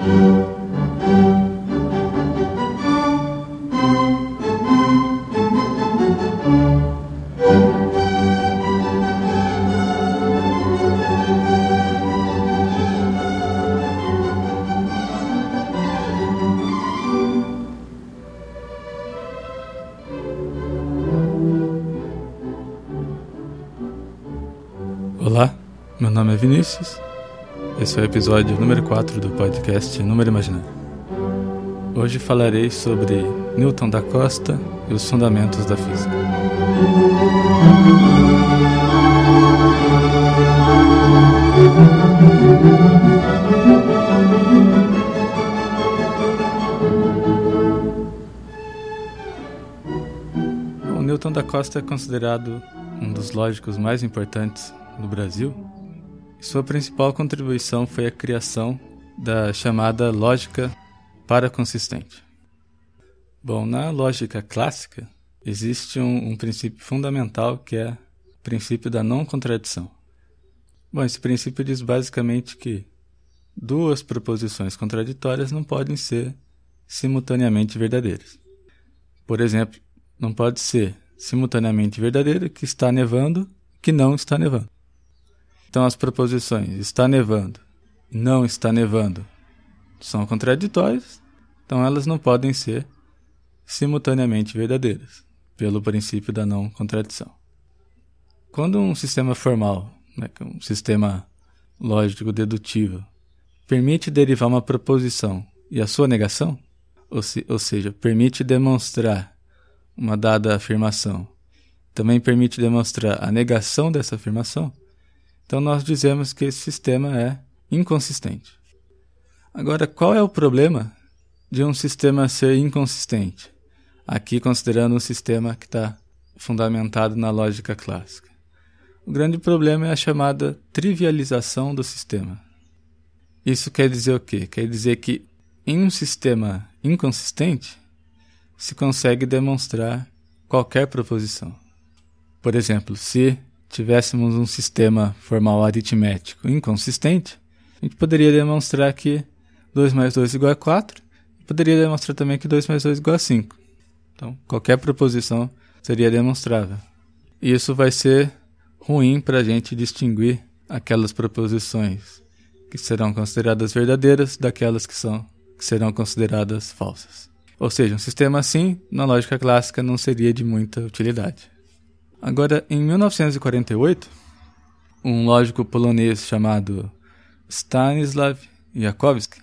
Olá, meu nome é Vinícius. Esse é o episódio número 4 do podcast Número Imaginário. Hoje falarei sobre Newton da Costa e os fundamentos da física. O Newton da Costa é considerado um dos lógicos mais importantes no Brasil, sua principal contribuição foi a criação da chamada lógica paraconsistente. Bom, na lógica clássica, existe um, um princípio fundamental que é o princípio da não contradição. Bom, esse princípio diz basicamente que duas proposições contraditórias não podem ser simultaneamente verdadeiras. Por exemplo, não pode ser simultaneamente verdadeiro que está nevando que não está nevando. Então as proposições está nevando, não está nevando são contraditórias, então elas não podem ser simultaneamente verdadeiras, pelo princípio da não contradição. Quando um sistema formal, né, é um sistema lógico dedutivo, permite derivar uma proposição e a sua negação, ou, se, ou seja, permite demonstrar uma dada afirmação, também permite demonstrar a negação dessa afirmação, então nós dizemos que esse sistema é inconsistente. Agora, qual é o problema de um sistema ser inconsistente? Aqui considerando um sistema que está fundamentado na lógica clássica. O grande problema é a chamada trivialização do sistema. Isso quer dizer o quê? Quer dizer que em um sistema inconsistente se consegue demonstrar qualquer proposição. Por exemplo, se tivéssemos um sistema formal aritmético inconsistente, a gente poderia demonstrar que 2 mais 2 igual a 4 e poderia demonstrar também que 2 mais 2 igual a 5. Então, qualquer proposição seria demonstrável. E isso vai ser ruim para a gente distinguir aquelas proposições que serão consideradas verdadeiras daquelas que, são, que serão consideradas falsas. Ou seja, um sistema assim, na lógica clássica, não seria de muita utilidade. Agora, em 1948, um lógico polonês chamado Stanislav Jakowski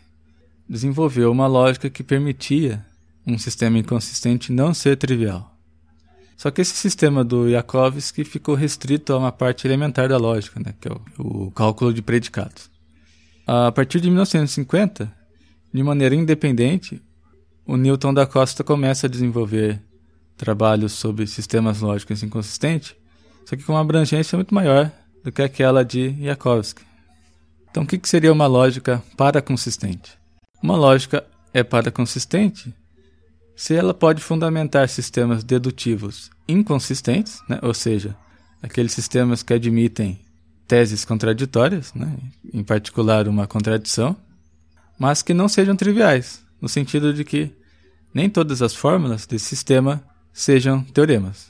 desenvolveu uma lógica que permitia um sistema inconsistente não ser trivial. Só que esse sistema do Jakowski ficou restrito a uma parte elementar da lógica, né, que é o, o cálculo de predicados. A partir de 1950, de maneira independente, o Newton da Costa começa a desenvolver trabalhos sobre sistemas lógicos inconsistentes, só que com uma abrangência muito maior do que aquela de Jakovsky. Então, o que seria uma lógica paraconsistente? Uma lógica é paraconsistente se ela pode fundamentar sistemas dedutivos inconsistentes, né? ou seja, aqueles sistemas que admitem teses contraditórias, né? em particular uma contradição, mas que não sejam triviais, no sentido de que nem todas as fórmulas desse sistema sejam teoremas.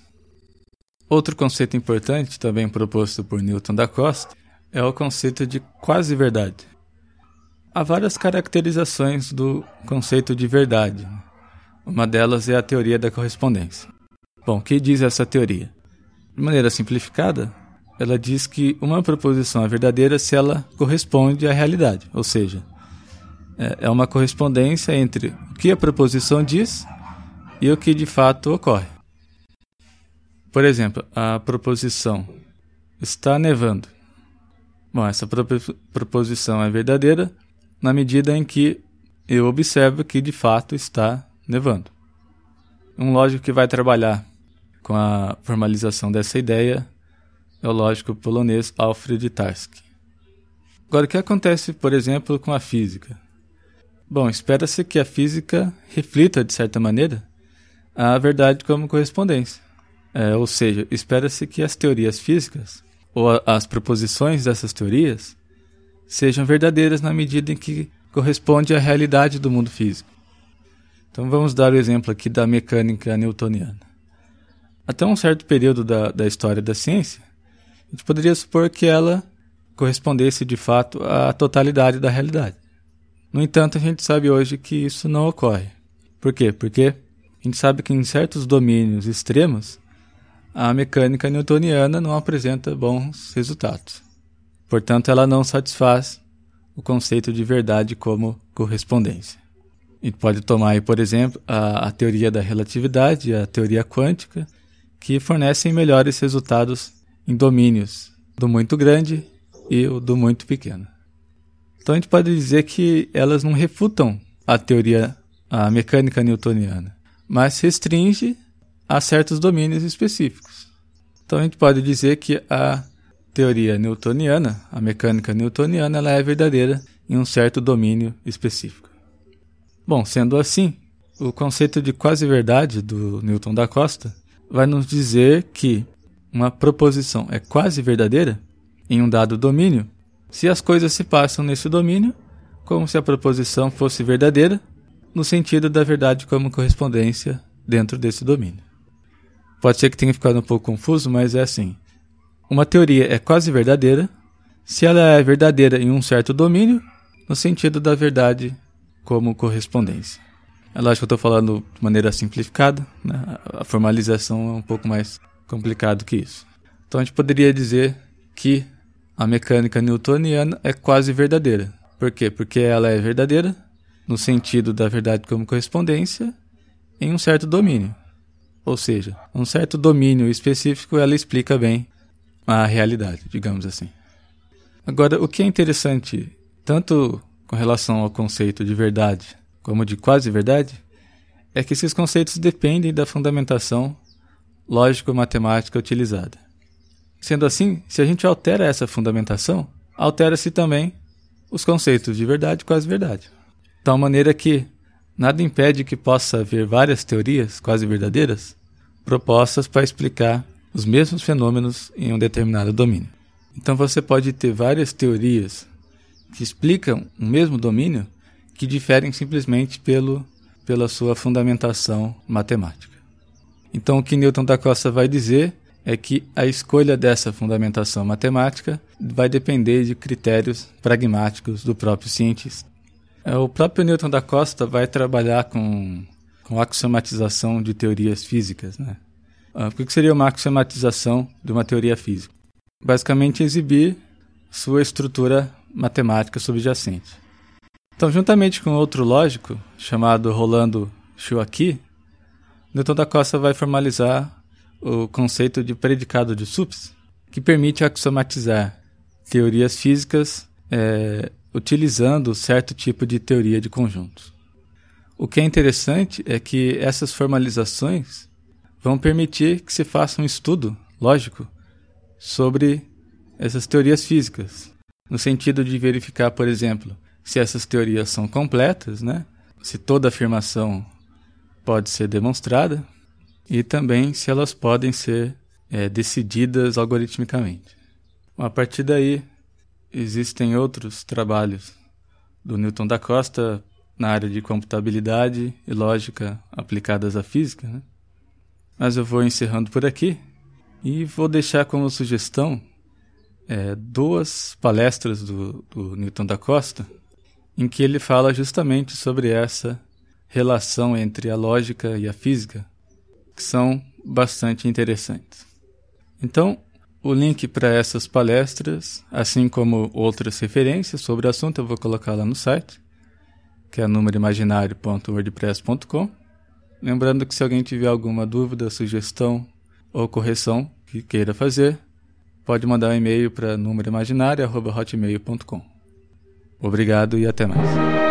Outro conceito importante, também proposto por Newton da Costa, é o conceito de quase-verdade. Há várias caracterizações do conceito de verdade. Uma delas é a teoria da correspondência. Bom, o que diz essa teoria? De maneira simplificada, ela diz que uma proposição é verdadeira se ela corresponde à realidade, ou seja, é, é uma correspondência entre o que a proposição diz e o que de fato ocorre. Por exemplo, a proposição está nevando. Bom, essa proposição é verdadeira na medida em que eu observo que de fato está nevando. Um lógico que vai trabalhar com a formalização dessa ideia é o lógico polonês Alfred Tarski. Agora, o que acontece, por exemplo, com a física? Bom, espera-se que a física reflita, de certa maneira, a verdade como correspondência. É, ou seja, espera-se que as teorias físicas, ou a, as proposições dessas teorias, sejam verdadeiras na medida em que corresponde à realidade do mundo físico. Então vamos dar o exemplo aqui da mecânica newtoniana. Até um certo período da, da história da ciência, a gente poderia supor que ela correspondesse de fato à totalidade da realidade. No entanto, a gente sabe hoje que isso não ocorre. Por quê? Porque a gente sabe que em certos domínios extremos, a mecânica newtoniana não apresenta bons resultados. Portanto, ela não satisfaz o conceito de verdade como correspondência. Gente pode tomar aí, por exemplo, a, a teoria da relatividade e a teoria quântica, que fornecem melhores resultados em domínios do muito grande e o do muito pequeno. Então a gente pode dizer que elas não refutam a teoria, a mecânica newtoniana, mas restringe a certos domínios específicos. Então a gente pode dizer que a teoria newtoniana, a mecânica newtoniana, ela é verdadeira em um certo domínio específico. Bom, sendo assim, o conceito de quase-verdade do Newton da Costa vai nos dizer que uma proposição é quase verdadeira em um dado domínio se as coisas se passam nesse domínio como se a proposição fosse verdadeira, no sentido da verdade como correspondência dentro desse domínio. Pode ser que tenha ficado um pouco confuso, mas é assim. Uma teoria é quase verdadeira se ela é verdadeira em um certo domínio, no sentido da verdade como correspondência. É lógico que eu estou falando de maneira simplificada, né? a formalização é um pouco mais complicado que isso. Então a gente poderia dizer que a mecânica newtoniana é quase verdadeira. Por quê? Porque ela é verdadeira no sentido da verdade como correspondência em um certo domínio. Ou seja, um certo domínio específico ela explica bem a realidade, digamos assim. Agora, o que é interessante, tanto com relação ao conceito de verdade como de quase verdade, é que esses conceitos dependem da fundamentação lógico-matemática utilizada. Sendo assim, se a gente altera essa fundamentação, altera-se também os conceitos de verdade e quase verdade. Tal maneira que nada impede que possa haver várias teorias quase verdadeiras propostas para explicar os mesmos fenômenos em um determinado domínio. Então você pode ter várias teorias que explicam o mesmo domínio que diferem simplesmente pelo, pela sua fundamentação matemática. Então, o que Newton da Costa vai dizer é que a escolha dessa fundamentação matemática vai depender de critérios pragmáticos do próprio cientista. É, o próprio Newton da Costa vai trabalhar com, com axiomatização de teorias físicas. Né? Ah, o que seria uma axiomatização de uma teoria física? Basicamente, exibir sua estrutura matemática subjacente. Então, juntamente com outro lógico, chamado Rolando Chouaki, Newton da Costa vai formalizar o conceito de predicado de Supes, que permite axiomatizar teorias físicas é, utilizando certo tipo de teoria de conjuntos. O que é interessante é que essas formalizações vão permitir que se faça um estudo lógico sobre essas teorias físicas, no sentido de verificar, por exemplo, se essas teorias são completas, né? se toda afirmação pode ser demonstrada e também se elas podem ser é, decididas algoritmicamente. A partir daí, existem outros trabalhos do Newton da Costa na área de computabilidade e lógica aplicadas à física, né? mas eu vou encerrando por aqui e vou deixar como sugestão é, duas palestras do, do Newton da Costa em que ele fala justamente sobre essa relação entre a lógica e a física, que são bastante interessantes. Então, o link para essas palestras, assim como outras referências sobre o assunto, eu vou colocar lá no site, que é númeroimaginário.wordpress.com. Lembrando que se alguém tiver alguma dúvida, sugestão ou correção que queira fazer, pode mandar um e-mail para númeroimaginário.hotmail.com. Obrigado e até mais.